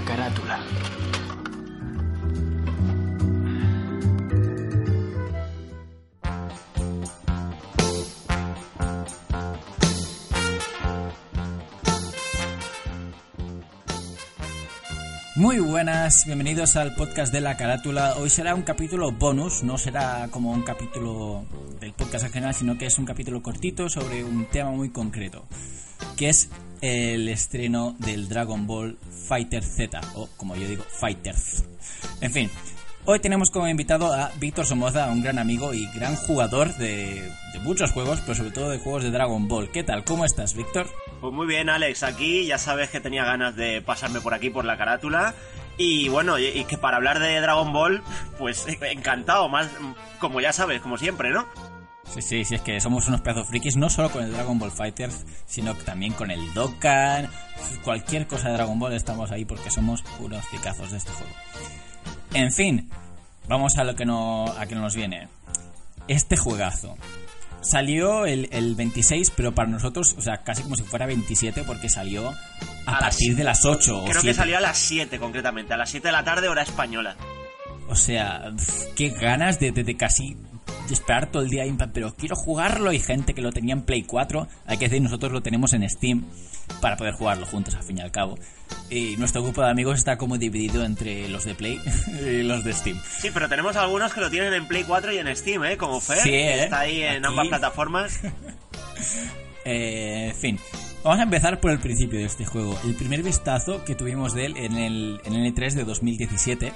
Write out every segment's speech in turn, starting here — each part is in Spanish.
la carátula. Muy buenas, bienvenidos al podcast de la carátula. Hoy será un capítulo bonus, no será como un capítulo del podcast en general, sino que es un capítulo cortito sobre un tema muy concreto, que es el estreno del Dragon Ball Fighter Z, o como yo digo, Fighters. En fin, hoy tenemos como invitado a Víctor Somoza, un gran amigo y gran jugador de, muchos juegos, pero sobre todo de juegos de Dragon Ball. ¿Qué tal? ¿Cómo estás, Víctor? Pues muy bien, Alex, aquí ya sabes que tenía ganas de pasarme por aquí por la carátula. Y bueno, y que para hablar de Dragon Ball, pues encantado, más como ya sabes, como siempre, ¿no? Sí, sí, sí, es que somos unos pedazos frikis, no solo con el Dragon Ball Fighters, sino también con el Dokkan, cualquier cosa de Dragon Ball estamos ahí porque somos unos picazos de este juego. En fin, vamos a lo que, no, a que nos viene. Este juegazo. Salió el, el 26, pero para nosotros, o sea, casi como si fuera 27, porque salió a, A las- partir de las 8 o Creo que 7. salió a las 7 concretamente, a las 7 de la tarde hora española. O sea, qué ganas de, de- de casi esperar todo el día, pero quiero jugarlo. Y gente que lo tenía en Play 4, hay que decir, nosotros lo tenemos en Steam para poder jugarlo juntos, al fin y al cabo. Y nuestro grupo de amigos está como dividido entre los de Play y los de Steam. Sí, pero tenemos algunos que lo tienen en Play 4 y en Steam, ¿eh? Como Fer, Sí, ¿eh? está ahí en Aquí. ambas plataformas. Eh, en fin, vamos a empezar por el principio de este juego. El primer vistazo que tuvimos de él en el, en el E3 de 2017.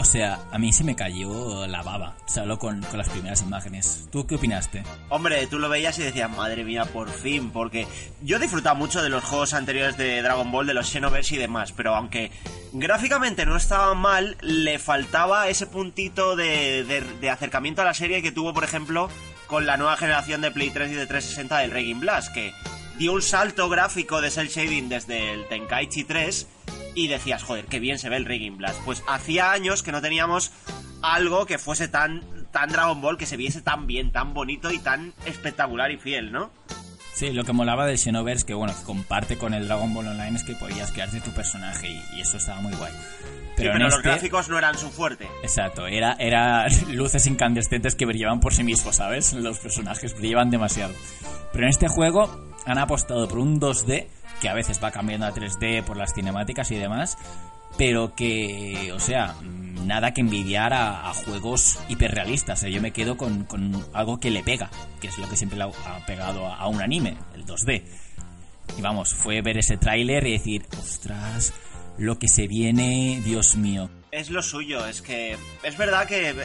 O sea, a mí se me cayó la baba, solo con, con las primeras imágenes. ¿Tú qué opinaste? Hombre, tú lo veías y decías, madre mía, por fin, porque yo he disfrutado mucho de los juegos anteriores de Dragon Ball, de los Xenoverse y demás, pero aunque gráficamente no estaba mal, le faltaba ese puntito de, de- acercamiento a la serie que tuvo, por ejemplo, con la nueva generación de Play 3 y de 360 del Reign Blast, que dio un salto gráfico de cel shading desde el Tenkaichi 3 y decías, joder, qué bien se ve el Reign Blast. Pues hacía años que no teníamos algo que fuese tan, tan Dragon Ball, que se viese tan bien, tan bonito y tan espectacular y fiel, ¿no? Sí, lo que molaba del Xenoverse, que bueno, comparte con el Dragon Ball Online, es que podías crearte tu personaje y, y eso estaba muy guay. Pero, en pero los este- gráficos no eran su fuerte. Exacto, era, era luces incandescentes que brillaban por sí mismos, ¿sabes? Los personajes brillaban demasiado. Pero en este juego han apostado por un 2D que a veces va cambiando a 3D por las cinemáticas y demás, pero que, o sea, nada que envidiar a, juegos hiperrealistas. ¿eh? Yo me quedo con, algo que le pega, que es lo que siempre le ha, ha pegado a, a un anime, el 2D. Y vamos, fue ver ese tráiler y decir, ostras, lo que se viene, Dios mío. Es lo suyo, es que es verdad que eh,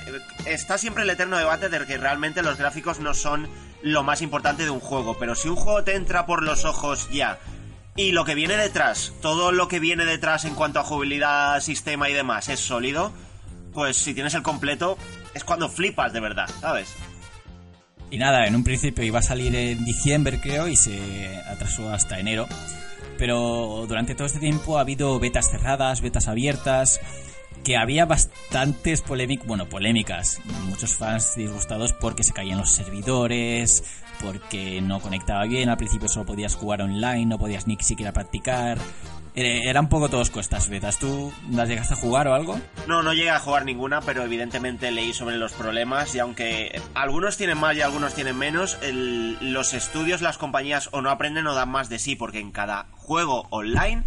está siempre el eterno debate de que realmente los gráficos no son lo más importante de un juego, pero si un juego te entra por los ojos ya y lo que viene detrás, todo lo que viene detrás en cuanto a jugabilidad, sistema y demás es sólido, pues si tienes el completo es cuando flipas de verdad, ¿sabes? Y nada, en un principio iba a salir en diciembre, creo, y se atrasó hasta enero. Pero durante todo este tiempo ha habido betas cerradas, betas abiertas, que había bastantes polémicas, bueno, polémicas, muchos fans disgustados porque se caían los servidores, porque no conectaba bien, al principio solo podías jugar online, no podías ni siquiera practicar. Era un poco tosco estas betas. ¿Tú las llegaste a jugar o algo? No, no llegué a jugar ninguna, pero evidentemente leí sobre los problemas y aunque algunos tienen más y algunos tienen menos, los estudios, las compañías o no aprenden o dan más de sí, porque en cada juego online,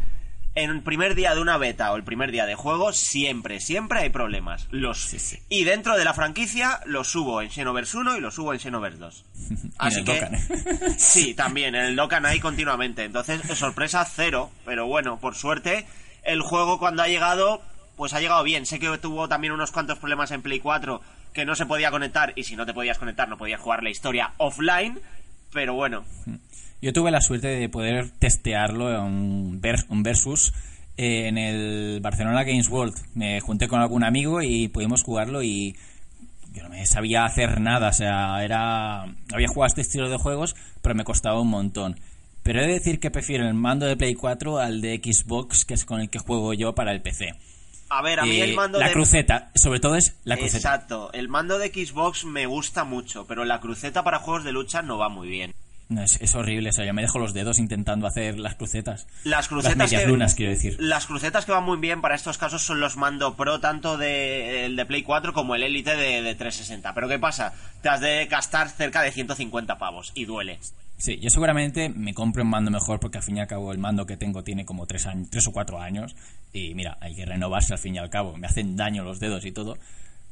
en el primer día de una beta o el primer día de juego, siempre, siempre hay problemas. Los Sí, sí. Y dentro de la franquicia los subo en Xenoverse 1 y los subo en Xenoverse 2. Y en el Dokkan. Sí, también, en el Dokkan hay continuamente. Entonces, sorpresa cero. Pero bueno, por suerte, el juego cuando ha llegado, pues ha llegado bien. Sé que tuvo también unos cuantos problemas en Play 4 que no se podía conectar. Y si no te podías conectar, no podías jugar la historia offline. Pero bueno, Yo tuve la suerte de poder testearlo en un versus eh, en el Barcelona Games World. Me junté con algún amigo y pudimos jugarlo y yo no me sabía hacer nada. O sea, era había jugado este estilo de juegos, pero me costaba un montón. Pero he de decir que prefiero el mando de Play 4 al de Xbox, que es con el que juego yo para el PC. A ver, a mí Eh, el mando la de... cruceta, sobre todo es la cruceta. Exacto, el mando de Xbox me gusta mucho, pero la cruceta para juegos de lucha no va muy bien. No, es, es horrible eso. Ya me dejo los dedos intentando hacer las crucetas. Las crucetas medias que, lunas, quiero decir. Las crucetas que van muy bien para estos casos son los mando pro, tanto de, el de Play 4 como el Elite de, de 360. Pero ¿qué pasa? Te has de gastar cerca de 150 pavos y duele. Sí, yo seguramente me compro un mando mejor porque al fin y al cabo el mando que tengo tiene como tres, años, tres o cuatro años y mira, hay que renovarse al fin y al cabo. Me hacen daño los dedos y todo,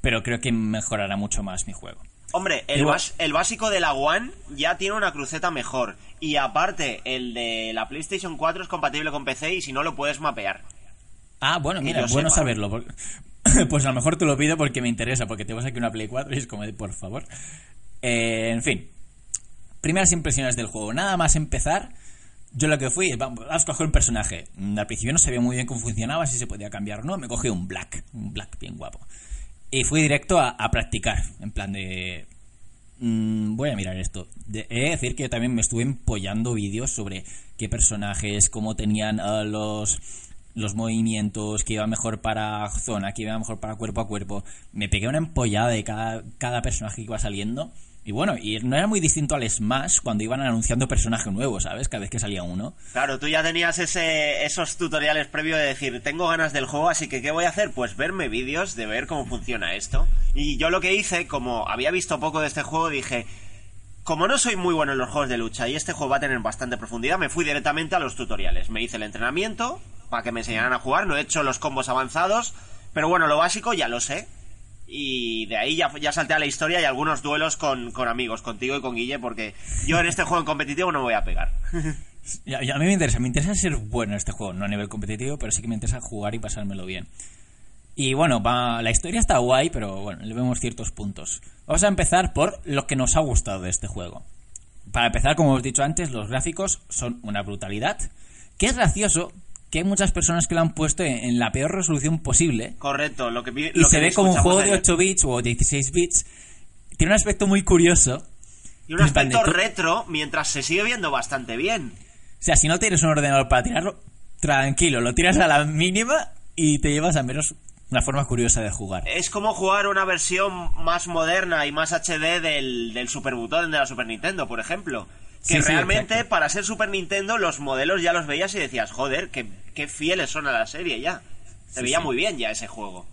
pero creo que mejorará mucho más mi juego. Hombre, el, Igual- bas- el básico de la One ya tiene una cruceta mejor. Y aparte, el de la PlayStation 4 es compatible con PC y si no lo puedes mapear. Ah, bueno, mira, es bueno sepa. saberlo. porque- pues a lo mejor te lo pido porque me interesa, porque tenemos aquí una Play 4 y es como de, por favor. Eh, en fin, primeras impresiones del juego. Nada más empezar, yo lo que fui, vamos a escoger un personaje. Mm, Al principio no sabía muy bien cómo funcionaba, si se podía cambiar o no. Me cogí un Black, un Black bien guapo. Y fui directo a, a practicar, en plan de... mm, voy a mirar esto. De, he de decir que yo también me estuve empollando vídeos sobre qué personajes, cómo tenían ah, los los movimientos, que iba mejor para zona, que iba mejor para cuerpo a cuerpo. Me pegué una empollada de cada, cada personaje que iba saliendo. Y bueno, y no era muy distinto al Smash cuando iban anunciando personaje nuevo, ¿sabes? Cada vez que salía uno. Claro, tú ya tenías ese, esos tutoriales previos de decir, tengo ganas del juego, así que ¿qué voy a hacer? Pues verme vídeos de ver cómo funciona esto. Y yo lo que hice, como había visto poco de este juego, dije, como no soy muy bueno en los juegos de lucha y este juego va a tener bastante profundidad, me fui directamente a los tutoriales. Me hice el entrenamiento para que me enseñaran a jugar, no he hecho los combos avanzados, pero bueno, lo básico ya lo sé. Y de ahí ya, ya salté a la historia y algunos duelos con, con amigos, contigo y con Guille, porque yo en este juego en competitivo no me voy a pegar. A, a mí me interesa, me interesa ser bueno en este juego, no a nivel competitivo, pero sí que me interesa jugar y pasármelo bien. Y bueno, va, la historia está guay, pero bueno, le vemos ciertos puntos. Vamos a empezar por lo que nos ha gustado de este juego. Para empezar, como hemos dicho antes, los gráficos son una brutalidad. Que es gracioso que hay muchas personas que lo han puesto en, en la peor resolución posible. Correcto, lo que Y se ve como un juego de ayer. 8 bits o 16 bits. Tiene un aspecto muy curioso. Y un de aspecto to- retro, mientras se sigue viendo bastante bien. O sea, si no tienes un ordenador para tirarlo, tranquilo, lo tiras a la mínima y te llevas al menos una forma curiosa de jugar. Es como jugar una versión más moderna y más HD del, del Super Button de la Super Nintendo, por ejemplo. Que Sí, realmente para ser Super Nintendo los modelos ya los veías y decías, joder, qué, qué fieles son a la serie ya. Se veía muy bien ya ese juego.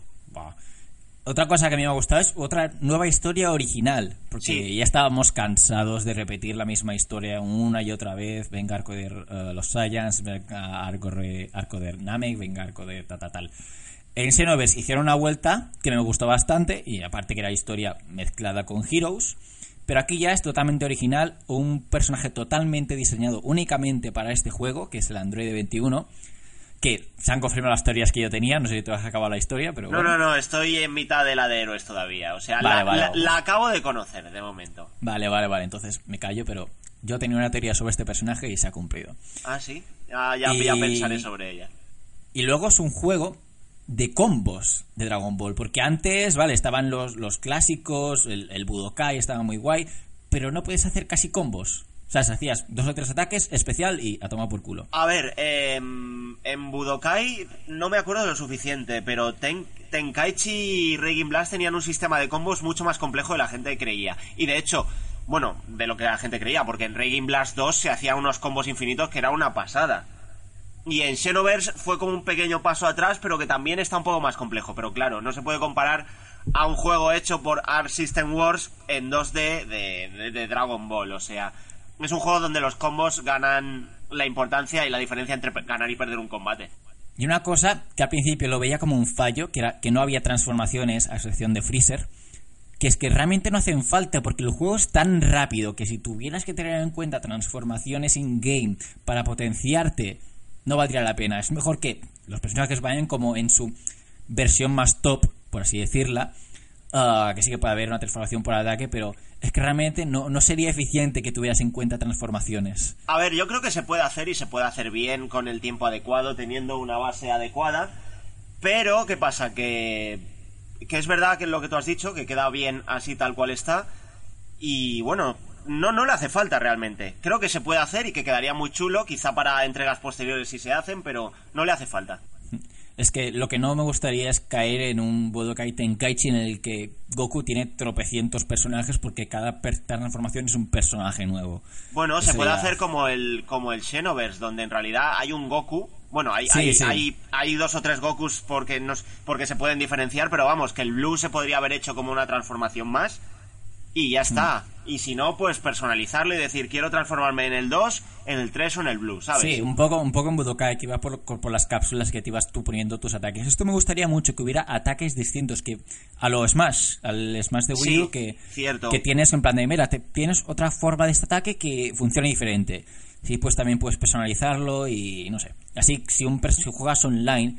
Otra cosa que a mí me ha gustado es otra nueva historia original, porque Sí. ya estábamos cansados de repetir la misma historia una y otra vez. Venga arco de eh, los Saiyans, venga arco, de- arco de Namek, venga arco de ta, ta, tal. En Xenoverse hicieron una vuelta que me gustó bastante, y aparte que era historia mezclada con Heroes. Pero aquí ya es totalmente original, un personaje totalmente diseñado únicamente para este juego, que es el Android 21, que se han confirmado las teorías que yo tenía, no sé si tú has acabado la historia, pero No, bueno. no, no, estoy en mitad de la de héroes todavía. O sea, Vale, la, vale. la- la acabo de conocer de momento. Vale, vale, vale, entonces me callo, pero yo tenía una teoría sobre este personaje y se ha cumplido. Ah, sí. Ya, ya, Y- ya pensaré sobre ella. Y luego es un juego de combos de Dragon Ball, porque antes, vale, estaban los, los clásicos, el, Budokai estaba muy guay, pero no puedes hacer casi combos. O sea, hacías dos o tres ataques, especial y a tomar por culo. A ver, em, en Budokai no me acuerdo lo suficiente, pero Ten- Tenkaichi y Reign Blast tenían un sistema de combos mucho más complejo de la gente creía. Y de hecho, bueno, de lo que la gente creía, porque en Reign Blast 2 se hacían unos combos infinitos que era una pasada. Y en Xenoverse fue como un pequeño paso atrás, pero que también está un poco más complejo. Pero claro, no se puede comparar a un juego hecho por Arc System Wars en 2D de, de- de Dragon Ball. O sea, es un juego donde los combos ganan la importancia y la diferencia entre ganar y perder un combate. Y una cosa que al principio lo veía como un fallo, que era que no había transformaciones a excepción de Freezer, que es que realmente no hacen falta porque el juego es tan rápido que si tuvieras que tener en cuenta transformaciones in-game para potenciarte, no valdría la pena. Es mejor que los personajes vayan como en su versión más top, por así decirla, ah, que sí que puede haber una transformación por ataque, pero es que realmente no, no sería eficiente que tuvieras en cuenta transformaciones. A ver, yo creo que se puede hacer y se puede hacer bien con el tiempo adecuado, teniendo una base adecuada. Pero, ¿qué pasa? Que, que es verdad que lo que tú has dicho, que queda bien así tal cual está. Y bueno, no, no le hace falta realmente. Creo que se puede hacer y que quedaría muy chulo, quizá para entregas posteriores si se hacen, pero no le hace falta. Es que lo que no me gustaría es caer en un Budokai Tenkaichi en el que Goku tiene tropecientos personajes porque cada transformación es un personaje nuevo. Bueno, se puede ya- hacer como el como el Xenoverse, donde en realidad hay un Goku. Bueno, hay, Sí, hay, sí. hay, hay dos o tres Gokus porque, nos, porque se pueden diferenciar, pero vamos, que el Blue se podría haber hecho como una transformación más y ya está. Y si no, pues personalizarlo y decir, quiero transformarme en el 2, en el 3 o en el Blue, ¿sabes? Sí, un poco, un poco en Budokai, que iba por, por las cápsulas que te ibas tú poniendo tus ataques. Esto me gustaría mucho, que hubiera ataques distintos, que a lo Smash, al Smash de Wii Sí, que, cierto. que tienes en plan de, mira, te- tienes otra forma de este ataque que funciona diferente. Sí, pues también puedes personalizarlo y no sé. Así, si, un, si juegas online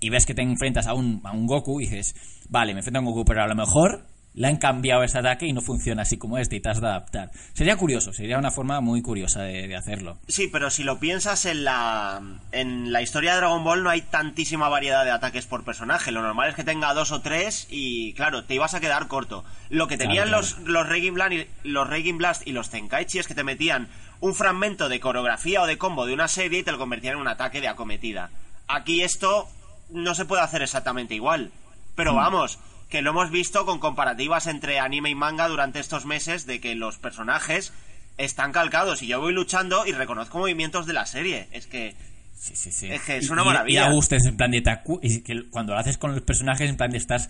y ves que te enfrentas a un, a un Goku y dices, vale, me enfrento a un Goku, pero a lo mejor le han cambiado este ataque y no funciona así como este y te has de adaptar. Sería curioso, sería una forma muy curiosa de, de hacerlo. Sí, pero si lo piensas en la en la historia de Dragon Ball no hay tantísima variedad de ataques por personaje. Lo normal es que tenga dos o tres y claro, te ibas a quedar corto. Lo que Claro, tenían claro. los los Raging Blast y los Raging Blast y los Tenkaichi es que te metían un fragmento de coreografía o de combo de una serie y te lo convertían en un ataque de acometida. Aquí esto no se puede hacer exactamente igual. Pero vamos, que lo hemos visto con comparativas entre anime y manga durante estos meses de que los personajes están calcados y yo voy luchando y reconozco movimientos de la serie. Es que Sí, sí, sí. Es que es una y- maravilla. Y a gusto es en plan de taku, y que cuando lo haces con los personajes, en plan de estás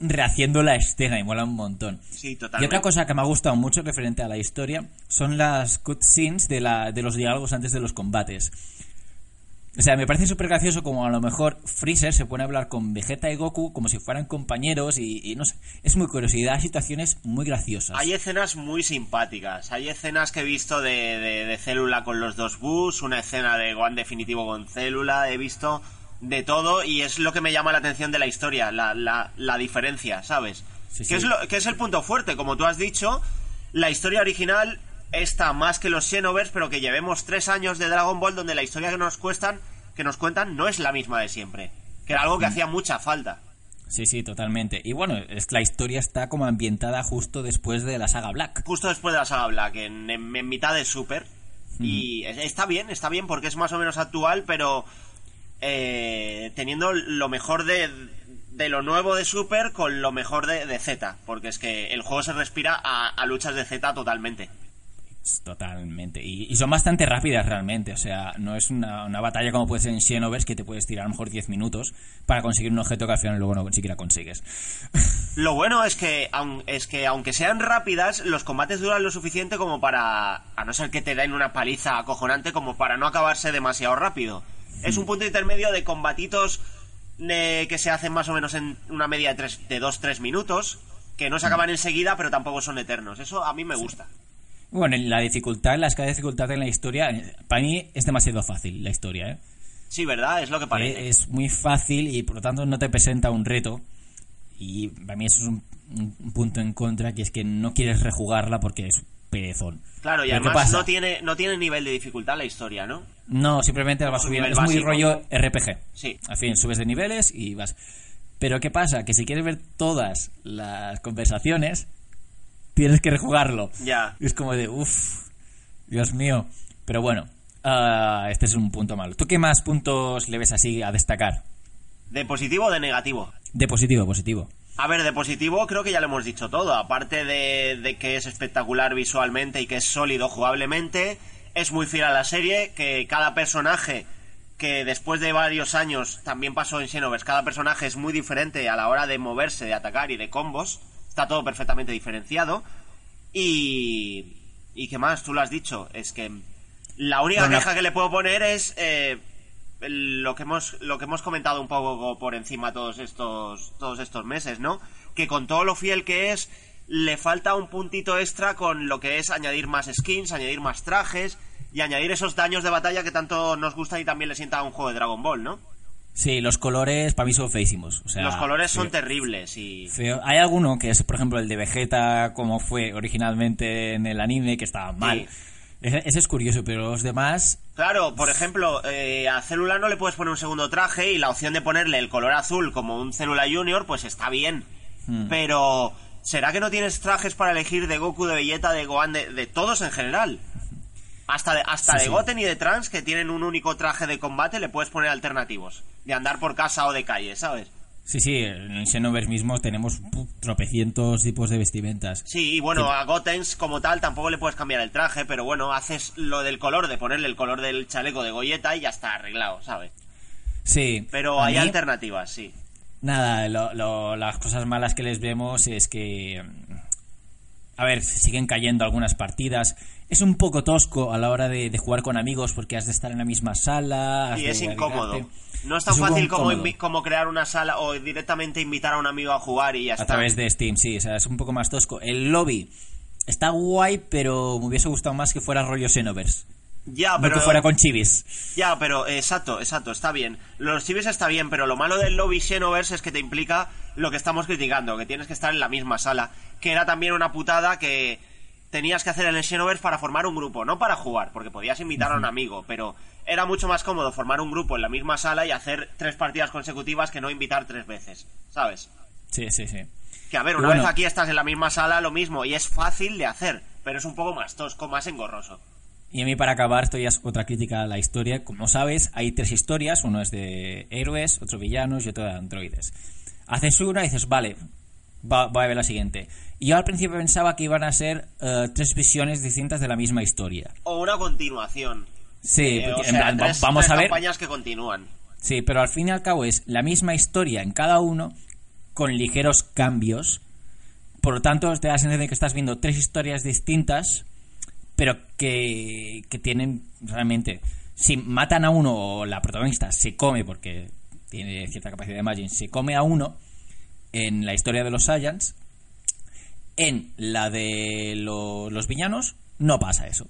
rehaciendo la escena y mola un montón. sí, Y otra cosa que me ha gustado mucho referente a la historia son las cutscenes de, la, de los diálogos antes de los combates. O sea, me parece súper gracioso como a lo mejor Freezer se pone a hablar con Vegeta y Goku como si fueran compañeros y, y no sé, es muy da situaciones muy graciosas. Hay escenas muy simpáticas. Hay escenas que he visto de, de, de Célula con los dos Bus, una escena de Gohan definitivo con Célula, he visto de todo y es lo que me llama la atención de la historia, la, la, la diferencia, ¿sabes? Sí, que, sí. Es lo, que es el punto fuerte, como tú has dicho, la historia original está más que los Xenoverse, pero que llevemos tres años de Dragon Ball donde la historia que nos cuestan, que nos cuentan no es la misma de siempre. Que era algo que hacía mucha falta. Sí, sí, totalmente. Y bueno, es la historia está como ambientada justo después de la saga Black. justo después de la saga Black, en, en- en mitad de Super. Y es- está bien, está bien porque es más o menos actual, pero eh, teniendo lo mejor de, de lo nuevo de Super con lo mejor de, de Z. Porque es que el juego se respira a, a luchas de Z totalmente. Totalmente. Y, y son bastante rápidas realmente. O sea, no es una, una batalla como puede ser en Xenoverse que te puedes tirar a lo mejor 10 minutos para conseguir un objeto que al final luego no siquiera consigues. Lo bueno es que, es que aunque sean rápidas, los combates duran lo suficiente como para, a no ser que te den una paliza acojonante, como para no acabarse demasiado rápido. Es un punto intermedio de combatitos eh, que se hacen más o menos en una media de, tres, de 2-3 minutos, que no se acaban enseguida, pero tampoco son eternos. Eso a mí me gusta. Bueno, en la dificultad, la escala de dificultad en la historia, para mí es demasiado fácil la historia, ¿eh? Sí, ¿verdad? Es lo que parece. Eh, Es muy fácil y por lo tanto no te presenta un reto. Y para mí eso es un, un punto en contra, que es que no quieres rejugarla porque es perezón. Claro, y Pero ¿qué además no tiene, no tiene nivel de dificultad la historia, ¿no? No, simplemente la vas subiendo. Es muy básico. rollo RPG. Sí. Al fin, subes de niveles y vas. Pero ¿qué pasa? Que si quieres ver todas las conversaciones, tienes que rejugarlo. Ya. Y es como de, uff, Dios mío. Pero bueno, ah, este es un punto malo. ¿Tú qué más puntos le ves así a destacar? ¿De positivo o de negativo? De positivo, positivo. A ver, de positivo creo que ya lo hemos dicho todo. Aparte de, de que es espectacular visualmente y que es sólido jugablemente, es muy fiel a la serie, que cada personaje que después de varios años también pasó en Xenoverse, cada personaje es muy diferente a la hora de moverse, de atacar y de combos. Está todo perfectamente diferenciado. Y... ¿Y qué más? Tú lo has dicho. Es que la única Bueno, queja que le puedo poner es... eh, lo que hemos lo que hemos comentado un poco por encima todos estos todos estos meses, ¿no? Que con todo lo fiel que es le falta un puntito extra con lo que es añadir más skins, añadir más trajes y añadir esos daños de batalla que tanto nos gusta y también le sienta a un juego de Dragon Ball, ¿no? Sí, los colores para mí son feísimos. O sea, Los colores son feo- terribles y feo. Hay alguno que es, por ejemplo, el de Vegeta, como fue originalmente en el anime, que estaba mal. Ese, ese es curioso, pero los demás Claro, por ejemplo, eh, a Célula no le puedes poner un segundo traje y la opción de ponerle el color azul como un Célula Junior, pues está bien. Pero, ¿será que no tienes trajes para elegir de Goku, de Vegeta, de Gohan, de, de todos en general? Hasta de, hasta Sí, de sí. Goten y de Trans, que tienen un único traje de combate, le puedes poner alternativos. De andar por casa o de calle, ¿sabes? Sí, sí, en Xenoverse mismo tenemos tropecientos tipos de vestimentas. Sí, y bueno, a Gotens como tal tampoco le puedes cambiar el traje, pero bueno, haces lo del color, de ponerle el color del chaleco de Goyeta y ya está arreglado, ¿sabes? Sí. Pero hay mí, alternativas, sí. Nada, lo- lo- las cosas malas que les vemos es que... A ver, siguen cayendo algunas partidas. Es un poco tosco a la hora de, de jugar con amigos porque has de estar en la misma sala. Y es incómodo. agregarte. No es tan Es fácil como, como crear una sala o directamente invitar a un amigo a jugar y ya A está. través de Steam, sí, o sea, es un poco más tosco. El lobby está guay, pero me hubiese gustado más que fuera rollo Xenoverse. Ya, No pero que fuera con chivis. Ya, pero exacto, exacto, está bien. Los chivis está bien, pero lo malo del lobby Xenoverse es que te implica lo que estamos criticando, que tienes que estar en la misma sala. Que era también una putada que tenías que hacer el Xenoverse para formar un grupo, no para jugar, porque podías invitar a un amigo, pero era mucho más cómodo formar un grupo en la misma sala y hacer tres partidas consecutivas que no invitar tres veces, ¿sabes? Sí, sí, sí. Que a ver, una bueno. vez aquí estás en la misma sala, lo mismo, y es fácil de hacer, pero es un poco más tosco, más engorroso. Y a mí para acabar, esto ya es otra crítica a la historia. Como sabes, hay tres historias, uno es de héroes, otro villanos y otro de androides. Haces una y dices, vale, va, voy a ver la siguiente. Y yo al principio pensaba que iban a ser eh, tres visiones distintas de la misma historia. O una continuación. Sí, Eh, en plan, tres- vamos tres a ver. campañas que continúan. Sí, pero al fin y al cabo es la misma historia en cada uno, con ligeros cambios. Por lo tanto, te da la sensación de que estás viendo tres historias distintas, pero que, que tienen realmente. Si matan a uno o la protagonista se come, porque tiene cierta capacidad de imagine, se come a uno en la historia de los Saiyans, en la de lo- los villanos no pasa eso.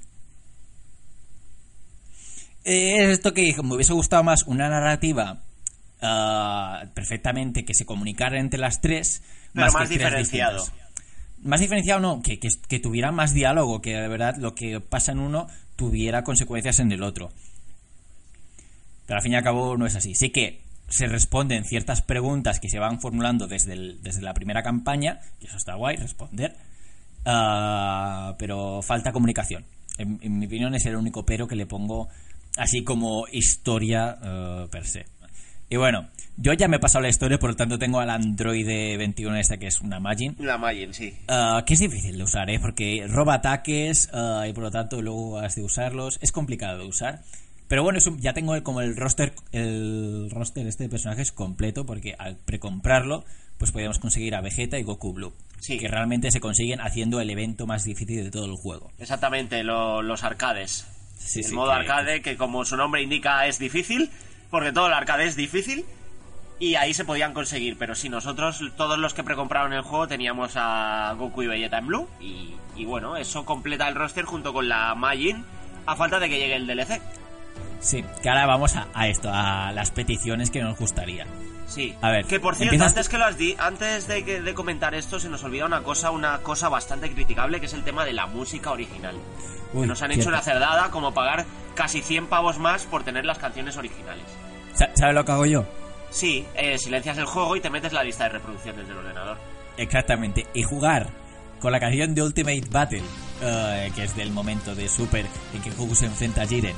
Eh, Es esto que me hubiese gustado más una narrativa ah, perfectamente que se comunicara entre las tres, Pero más, más que diferenciado. Más diferenciado no, que, que, que tuviera más diálogo, que de verdad lo que pasa en uno tuviera consecuencias en el otro. Pero al fin y al cabo no es así. Sí que se responden ciertas preguntas que se van formulando desde, el- desde la primera campaña, y eso está guay, responder, ah, pero falta comunicación. En, en mi opinión es el único pero que le pongo así como historia eh, per se. Y bueno, yo ya me he pasado la historia, por lo tanto tengo al androide 21 este que es una Magin. La Magin, sí. Ah, que es difícil de usar, ¿eh? Porque roba ataques y por lo tanto luego has de usarlos. Es complicado de usar. Pero bueno, ya tengo el- como el roster el roster este de personajes completo porque al precomprarlo pues podíamos conseguir a Vegeta y Goku Blue. Sí. Que realmente se consiguen haciendo el evento más difícil de todo el juego. Exactamente, lo- los arcades. Sí, el sí, modo que- arcade, que como su nombre indica es difícil, porque todo el arcade es difícil, y ahí se podían conseguir. Pero si nosotros, todos los que precompraron el juego, teníamos a Goku y Vegeta en Blue, y, y bueno, eso completa el roster junto con la Majin, a falta de que llegue el DLC. Sí, que ahora vamos a, a esto, a las peticiones que nos gustaría. Sí. A ver, que por cierto, empiezas antes que lo has di antes de, que- de comentar esto, se nos olvida una cosa, una cosa bastante criticable, que es el tema de la música original. Uy, que nos han cierto. hecho una cerdada como pagar casi 100 pavos más por tener las canciones originales. Sa- ¿Sabes lo que hago yo? Sí, eh, silencias el juego y te metes la lista de reproducciones del ordenador. Exactamente. Y jugar con la canción de Ultimate Battle, eh, que es del momento de Super en que Goku se enfrenta a Jiren.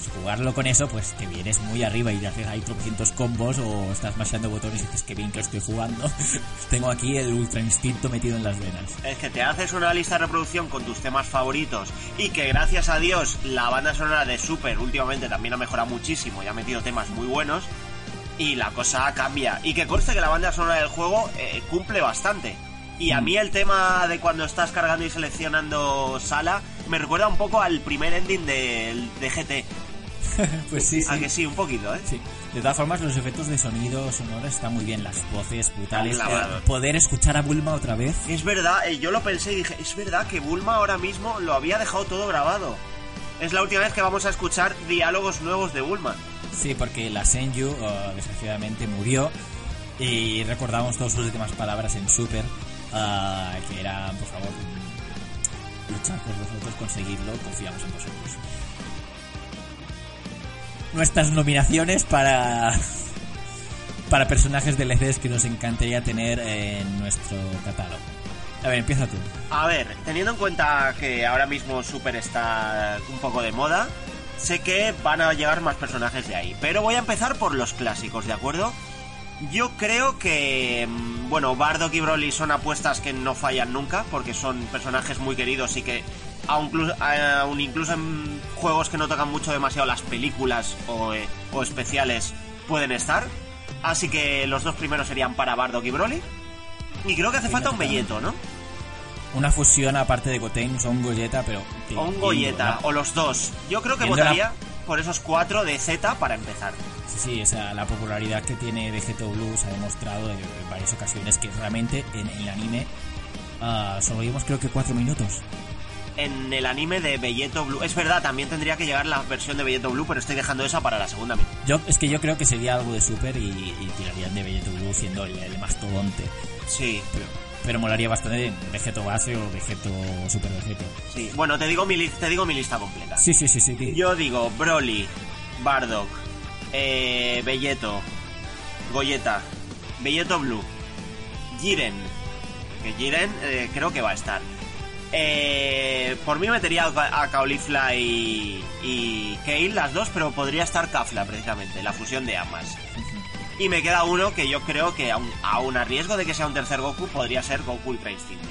Pues jugarlo con eso, pues te vienes muy arriba y haces ahí tropecientos combos o estás masheando botones y dices que bien que estoy jugando. Tengo aquí el Ultra Instinto metido en las venas. Es que te haces una lista de reproducción con tus temas favoritos y que gracias a Dios la banda sonora de Super últimamente también ha mejorado muchísimo y ha metido temas muy buenos y la cosa cambia. Y que conste que la banda sonora del juego eh, cumple bastante. Y a mí el tema de cuando estás cargando y seleccionando sala me recuerda un poco al primer ending del de GT. pues sí, A que sí, un poquito, ¿eh? Sí. De todas formas, los efectos de sonido sonoros están muy bien, las voces brutales. Eh, poder escuchar a Bulma otra vez. Es verdad, eh, yo lo pensé y dije, es verdad que Bulma ahora mismo lo había dejado todo grabado. Es la última vez que vamos a escuchar diálogos nuevos de Bulma. Sí, porque la Senju eh, desgraciadamente murió y recordamos todas sus últimas palabras en Super, eh, que eran, por favor, luchar por vosotros, conseguirlo, confiamos en vosotros. Nuestras nominaciones para para personajes DLCs que nos encantaría tener en nuestro catálogo. A ver, empieza tú. A ver, teniendo en cuenta que ahora mismo Super está un poco de moda, sé que van a llegar más personajes de ahí. Pero voy a empezar por los clásicos, ¿de acuerdo? Yo creo que, mm, bueno, Bardock y Broly son apuestas que no fallan nunca, porque son personajes muy queridos y que, aun, aun incluso en juegos que no tocan mucho demasiado las películas o, eh, o especiales, pueden estar. Así que los dos primeros serían para Bardock y Broly. Y creo que hace falta un Belleto, ¿no? Una fusión aparte de Goten, son Goyeta, pero... O un Goyeta, o los dos. Yo creo que la- votaría por esos cuatro de Z para empezar. Sí, sí, o sea, la popularidad que tiene Vegeto Blue se ha demostrado en, varias ocasiones que realmente en, en el anime ah, solo vimos creo que cuatro minutos. En el anime de Belleto Blue. Es verdad, también tendría que llegar la versión de Belleto Blue, pero estoy dejando esa para la segunda mitad. Yo, es que yo creo que sería algo de Super y, y tirarían de Vegeto Blue siendo el, el mastodonte. Sí, Pero, pero molaría bastante Vegeto base o Vegeto Super Vegeto. sí. Bueno, te digo mi, te digo mi lista completa. Sí, sí, sí, sí. sí. Yo digo Broly, Bardock, eh, Belleto, Goyeta, Belleto Blue, Jiren, que Jiren eh, creo que va a estar. Eh, por mí metería a, Caulifla y, y Kale, las dos, pero podría estar Kafla precisamente, la fusión de ambas. Y me queda uno que yo creo que aun a riesgo de que sea un tercer Goku, podría ser Goku Ultra Instinto.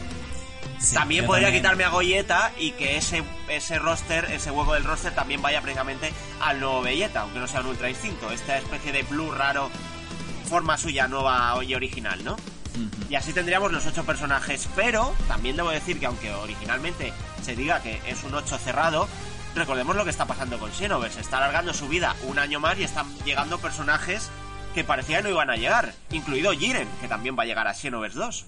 Sí, también podría también. quitarme a Goyeta y que ese, ese roster, ese hueco del roster también vaya precisamente al nuevo Vegeta, aunque no sea un Ultra Instinto. Esta especie de blue raro, forma suya nueva y original, ¿no? Y así tendríamos los ocho personajes, pero también debo decir que aunque originalmente se diga que es un 8 cerrado, recordemos lo que está pasando con Xenoverse. Se está alargando su vida un año más y están llegando personajes que parecía que no iban a llegar, incluido Jiren, que también va a llegar a Xenoverse 2.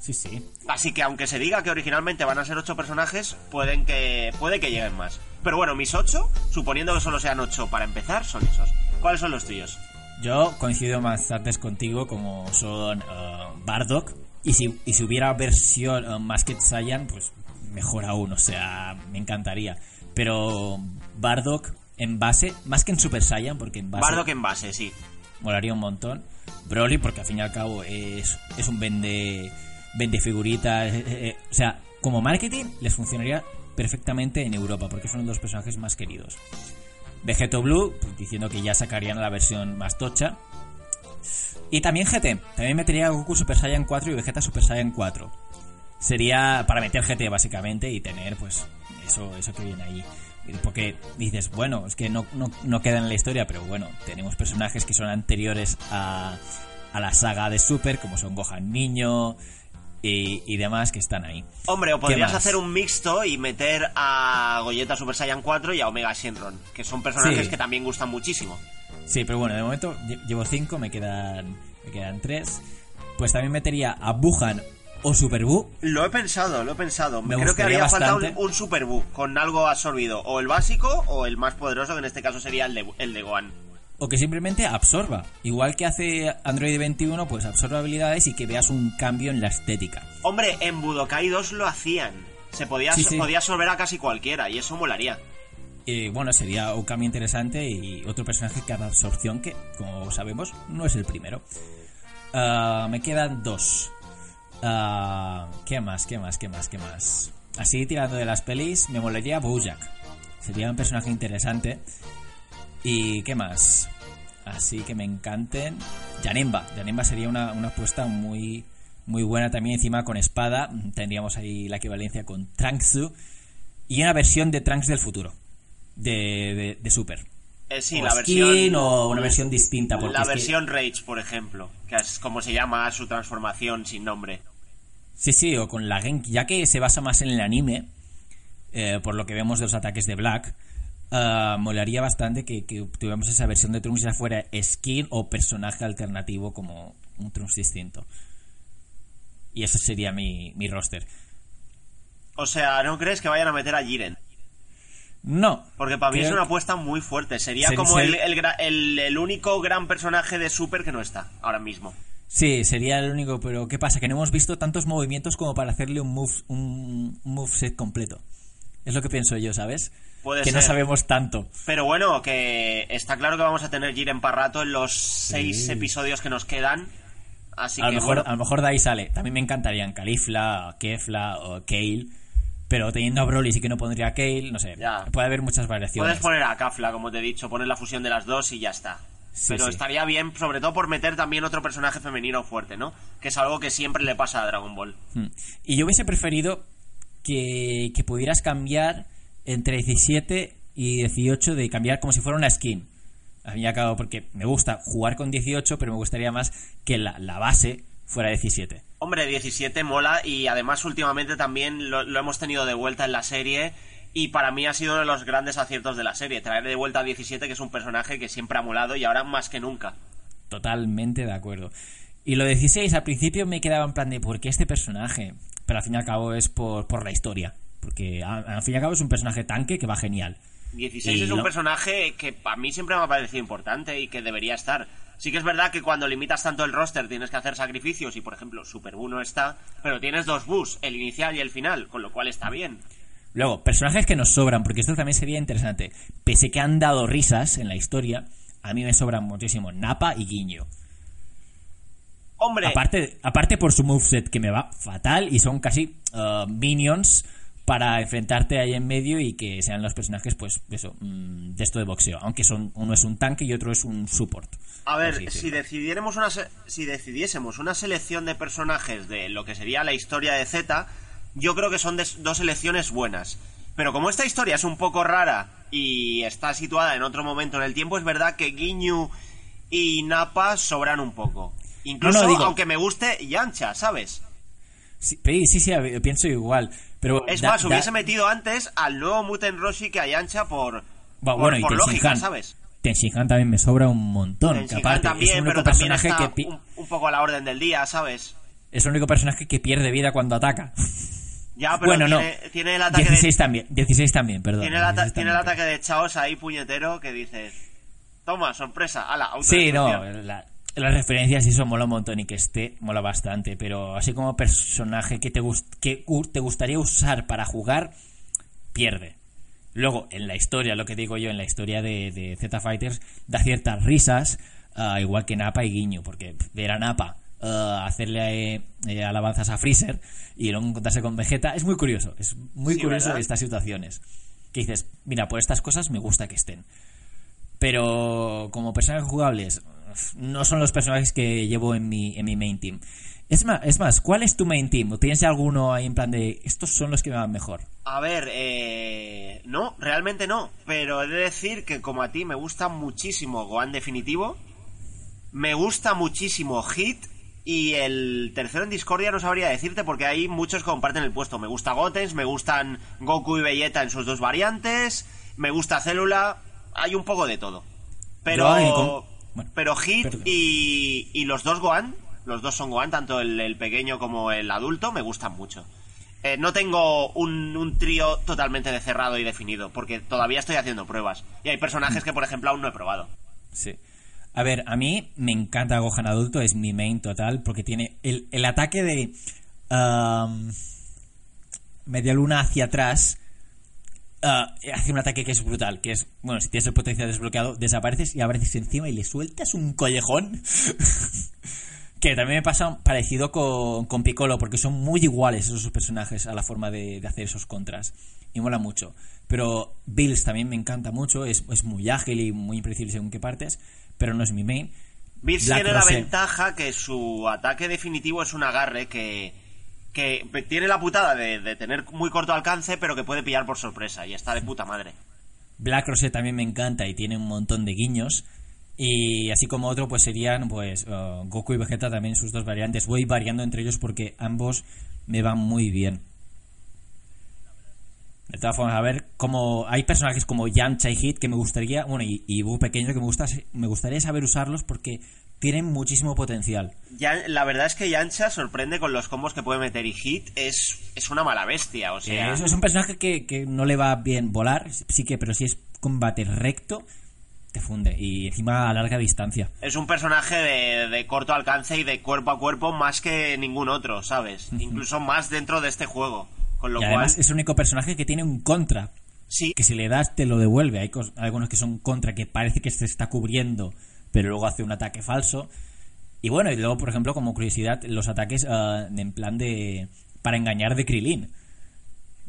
Sí, sí. Así que aunque se diga que originalmente van a ser ocho personajes, pueden que puede que lleguen más. Pero bueno, mis ocho, suponiendo que solo sean ocho para empezar, son esos. ¿Cuáles son los tuyos? Yo coincido más tarde contigo como son eh, Bardock y si, y si hubiera versión eh, Masked Saiyan, pues mejor aún, o sea, me encantaría. Pero Bardock en base, más que en Super Saiyan, porque en base Bardock en base, sí. molaría un montón. Broly, porque al fin y al cabo es, es un vende, vende figuritas. eh, eh, o sea, como marketing les funcionaría perfectamente en Europa, porque son los personajes más queridos. Vegeto Blue, pues, diciendo que ya sacarían la versión más tocha. Y también GT, también metería Goku Super Saiyan 4 y Vegeta Super Saiyan 4. Sería para meter GT básicamente y tener pues eso, eso que viene ahí. Porque dices, bueno, es que no, no, no queda en la historia, pero bueno, tenemos personajes que son anteriores a, a la saga de Super, como son Gohan Niño y, y demás que están ahí. Hombre, o podrías hacer un mixto y meter a Goyeta Super Saiyan 4 y a Omega Shenron, que son personajes Sí. que también gustan muchísimo. Sí, pero bueno, de momento lle- llevo 5, me quedan, me quedan 3. Pues también metería a Buhan o Super Buu. Lo he pensado, lo he pensado. Me Creo que haría falta un Super Buu con algo absorbido. O el básico o el más poderoso, que en este caso sería el de, el de Gohan. O que simplemente absorba. Igual que hace Android 21, pues absorba habilidades y que veas un cambio en la estética. Hombre, en Budokai 2 lo hacían. Se podía, Sí, sí. podía absorber a casi cualquiera y eso molaría. Y bueno, sería un cambio interesante y otro personaje que haga absorción que, como sabemos, no es el primero. Ah, me quedan dos. Ah, ¿Qué más? ¿Qué más? ¿Qué más? ¿Qué más? Así tirando de las pelis, me molaría Bojack. Sería un personaje interesante. ¿Y qué más? Así que me encanten. Janemba. Janemba sería una, una apuesta muy, muy buena también. Encima con espada. Tendríamos ahí la equivalencia con Trunks. Y una versión de Trunks del futuro. De, de, de Super. Eh, sí, O la skin versión. o una versión distinta, porque La es que- versión Rage, por ejemplo, que es como se llama su transformación sin nombre. Sí, sí, o con la Genki. Ya que se basa más en el anime. eh, por lo que vemos de los ataques de Black. Ah, molaría bastante que, que tuviéramos esa versión de Trunks ya fuera skin o personaje alternativo como un Trunks distinto. Y ese sería mi, mi roster. O sea, ¿no crees que vayan a meter a Jiren? No. Porque para mí es una apuesta muy fuerte. Sería Ser- como ser- el, el gra- el- el único gran personaje de Super que no está ahora mismo. Sí, sería el único, pero ¿qué pasa? Que no hemos visto tantos movimientos como para hacerle un move, un, un moveset completo. Es lo que pienso yo, ¿sabes? Puede que no sabemos tanto. Pero bueno, que está claro que vamos a tener Jiren para rato en los seis episodios que nos quedan. Así a, lo que mejor, bueno, a lo mejor de ahí sale. También me encantarían Califla, Kefla o Kale. Pero teniendo a Broly sí que no pondría Kale, no sé. Ya. Puede haber muchas variaciones. puedes poner a Kafla, como te he dicho, poner la fusión de las dos y ya está. Sí, Pero sí. estaría bien, sobre todo por meter también otro personaje femenino fuerte, ¿no? Que es algo que siempre le pasa a Dragon Ball. Mm. Y yo hubiese preferido que, que pudieras cambiar entre 17 y 18 de cambiar como si fuera una skin. A mí acabo porque me gusta jugar con 18, pero me gustaría más que la, la base fuera 17. Hombre, 17 mola y además últimamente también lo, lo hemos tenido de vuelta en la serie y para mí ha sido uno de los grandes aciertos de la serie, traer de vuelta a 17 que es un personaje que siempre ha molado y ahora más que nunca. Totalmente de acuerdo. Y lo 16 al principio me quedaba en plan de ¿por qué este personaje? Pero al fin y al cabo es por, por la historia. Porque al fin y al cabo es un personaje tanque que va genial. 16 Y es un lo- personaje que a mí siempre me ha parecido importante y que debería estar. Sí que es verdad que cuando limitas tanto el roster tienes que hacer sacrificios y por ejemplo Super Buu no está, pero tienes dos Bus, el inicial y el final, con lo cual está bien. Luego, personajes que nos sobran, porque esto también sería interesante. Pese que han dado risas en la historia, a mí me sobran muchísimo Napa y Guiño. Hombre, Aparte, aparte por su moveset que me va fatal y son casi uh, minions para enfrentarte ahí en medio y que sean los personajes, pues, eso, mm, de esto de boxeo. Aunque son uno es un tanque y otro es un support. a ver, si decidiéramos una se- si decidiésemos una selección de personajes de lo que sería la historia de Z, yo creo que son dos elecciones buenas. Pero como esta historia es un poco rara y está situada en otro momento en el tiempo, es verdad que Ginyu y Nappa sobran un poco. Incluso, No, no, digo- aunque me guste, Yancha, ¿sabes? Sí, sí, sí, pienso igual. Pero Es da- más, da- hubiese metido antes al nuevo Muten Roshi que a Yancha por, Bueno, por, y por lógica, ¿sabes? Tenshinhan también me sobra un montón. que aparte, también, es el único personaje está que un, un poco a la orden del día, ¿sabes? es el único personaje que pierde vida cuando ataca. Ya, pero bueno, tiene, no. tiene el ataque 16 de, también, 16 también, perdón. tiene el, ata- 16 tiene el ataque de Chaos ahí puñetero que dices, toma, sorpresa, ala, Sí, no, autodestrucción". la- las referencias y eso mola un montón y que esté mola bastante, pero así como personaje que te, gust- que te gustaría usar para jugar, pierde. Luego, en la historia, lo que digo yo, en la historia de, de Z Fighters, da ciertas risas, ah, igual que Napa y Guiño, porque ver a Napa ah, hacerle eh, eh, alabanzas a Freezer y luego encontrarse con Vegeta es muy curioso, es muy Sí, curioso ¿verdad? estas situaciones. Que dices, mira, por estas cosas me gusta que estén pero como personajes jugables no son los personajes que llevo en mi, en mi main team. Es más, es más, ¿cuál es tu main team? ¿O tienes alguno ahí en plan de estos son los que me van mejor? A ver, eh, no, realmente no. Pero he de decir que como a ti me gusta muchísimo Gohan definitivo, me gusta muchísimo Hit y el tercero en Discordia no sabría decirte porque hay muchos que comparten el puesto. Me gusta Gotenks, me gustan Goku y Vegeta en sus dos variantes, me gusta Célula, hay un poco de todo. Pero, Yo, bueno, pero Hit y, y los dos Gohan, los dos son Gohan, tanto el, el pequeño como el adulto, me gustan mucho. Eh, no tengo un, un trío totalmente de cerrado y definido, porque todavía estoy haciendo pruebas. Y hay personajes que, por ejemplo, aún no he probado. Sí. A ver, a mí me encanta Gohan adulto, es mi main total, porque tiene el, el ataque de am, media luna hacia atrás. Ah, hace un ataque que es brutal, que es, bueno, si tienes el potencial desbloqueado, desapareces y apareces encima y le sueltas un collejón. que también me pasa parecido con, con Piccolo, porque son muy iguales esos personajes a la forma de, de hacer esos contras. Y mola mucho. Pero Bills también me encanta mucho, es, es muy ágil y muy impredecible según qué partes, pero no es mi main. Bills tiene la ventaja que su ataque definitivo es un agarre que, que tiene la putada de, de tener muy corto alcance, pero que puede pillar por sorpresa. Y está de puta madre. Black Rose también me encanta y tiene un montón de guiños. Y así como otro, pues serían pues uh, Goku y Vegeta también sus dos variantes. Voy variando entre ellos porque ambos me van muy bien. De todas formas, a ver, como hay personajes como Yamcha y Hit que me gustaría, bueno, y, y Buu pequeño que me gusta, me gustaría saber usarlos porque tienen muchísimo potencial. Ya, la verdad es que Yancha sorprende con los combos que puede meter y Hit es, es una mala bestia. O sea, es, es un personaje que, que no le va bien volar, sí que, pero si es combate recto, te funde. Y encima a larga distancia. es un personaje de, de corto alcance y de cuerpo a cuerpo más que ningún otro, ¿sabes? Incluso más dentro de este juego. Con lo y cual, además es el único personaje que tiene un contra. sí, Que si le das te lo devuelve. Hay algunos que son contra que parece que se está cubriendo, pero luego hace un ataque falso. Y bueno, y luego, por ejemplo, como curiosidad, los ataques ah, en plan de... para engañar de Krilin.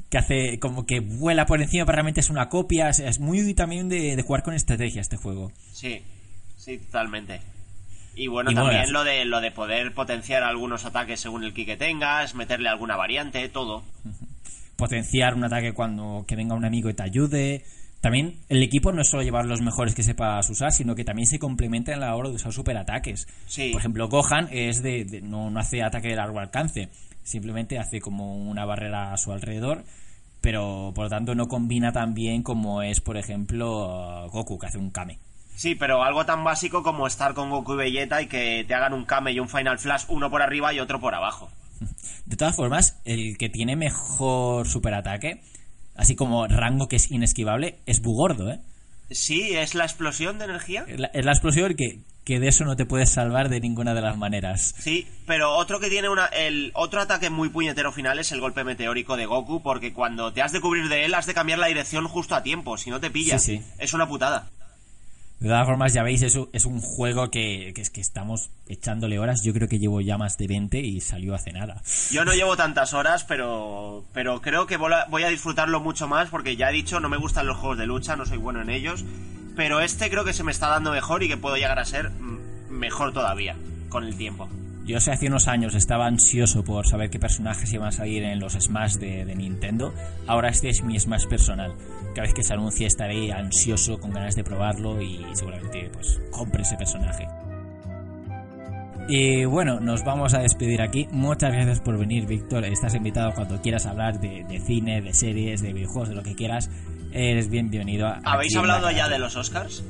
Que hace como que vuela por encima, pero realmente es una copia. Es, es muy también de, de jugar con estrategia este juego. Sí, sí, totalmente. Y bueno, Y también molas. lo de lo de poder potenciar algunos ataques según el ki que tengas, meterle alguna variante, todo. Potenciar un ataque cuando que venga un amigo y te ayude. También el equipo no es solo llevar los mejores que sepas usar, sino que también se complementa en la hora de usar superataques. Sí. Por ejemplo, Gohan es de, de- no, no hace ataque de largo alcance, simplemente hace como una barrera a su alrededor, pero por lo tanto no combina tan bien como es, por ejemplo, Goku, que hace un Kame. Sí, pero algo tan básico como estar con Goku y Vegeta y que te hagan un Kame y un Final Flash, uno por arriba y otro por abajo. De todas formas, el que tiene mejor superataque, así como rango que es inesquivable, es Bugordo, ¿eh? Sí, es la explosión de energía. Es la, es la explosión que, que de eso no te puedes salvar de ninguna de las maneras. Sí, pero otro que tiene una. El otro ataque muy puñetero final es el golpe meteórico de Goku, porque cuando te has de cubrir de él, has de cambiar la dirección justo a tiempo, si no te pilla. Sí, sí. Es una putada. De todas formas, ya veis, es un, es un juego que, es que estamos echándole horas. Yo creo que llevo ya más de 20 y salió hace nada. Yo no llevo tantas horas, pero. Pero creo que voy a- voy a disfrutarlo mucho más, porque ya he dicho, no me gustan los juegos de lucha, no soy bueno en ellos. Pero este creo que se me está dando mejor y que puedo llegar a ser mm, mejor todavía, con el tiempo. Yo sé, hace unos años estaba ansioso por saber qué personajes iban a salir en los Smash de, de Nintendo. Ahora este es mi Smash personal. Cada vez que se anuncie estaré ansioso, con ganas de probarlo y seguramente pues compre ese personaje. Y bueno, nos vamos a despedir aquí. Muchas gracias por venir, Víctor. Estás invitado cuando quieras hablar de, de cine, de series, de videojuegos, de lo que quieras. Eres bienvenido. a- ¿Habéis hablado ya de los Oscars?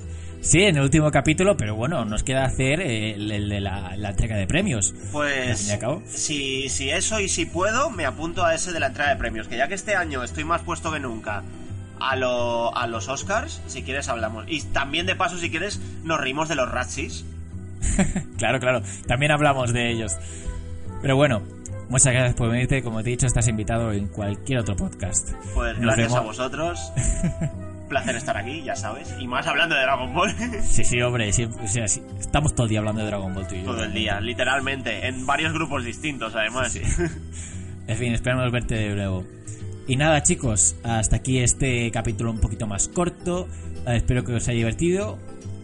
Sí, en el último capítulo, pero bueno, nos queda hacer el, el de la, la entrega de premios. Pues si, si eso y si puedo, me apunto a ese de la entrada de premios. Que ya que este año estoy más puesto que nunca a, lo, a los Oscars, si quieres hablamos. Y también de paso, si quieres, nos reímos de los Razzies. Claro, claro. También hablamos de ellos. Pero bueno, muchas gracias por venirte. Como te he dicho, estás invitado en cualquier otro podcast. Pues Nos gracias vemos. a vosotros. Placer estar aquí, ya sabes. Y más hablando de Dragon Ball. Sí, sí, hombre. siempre- o sea, sí, estamos todo el día hablando de Dragon Ball tú y yo. Todo el día, literalmente. En varios grupos distintos, además. Sí. En fin, esperamos verte de nuevo. Y nada, chicos, hasta aquí este capítulo un poquito más corto. Eh, espero que os haya divertido.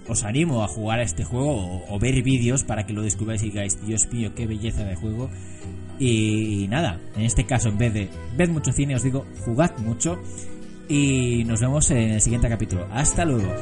Os animo a jugar a este juego o, o ver vídeos para que lo descubráis y digáis, Dios mío, qué belleza de juego. Y nada, en este caso, en vez de ved mucho cine, os digo, jugad mucho. Y nos vemos en el siguiente capítulo. Hasta luego.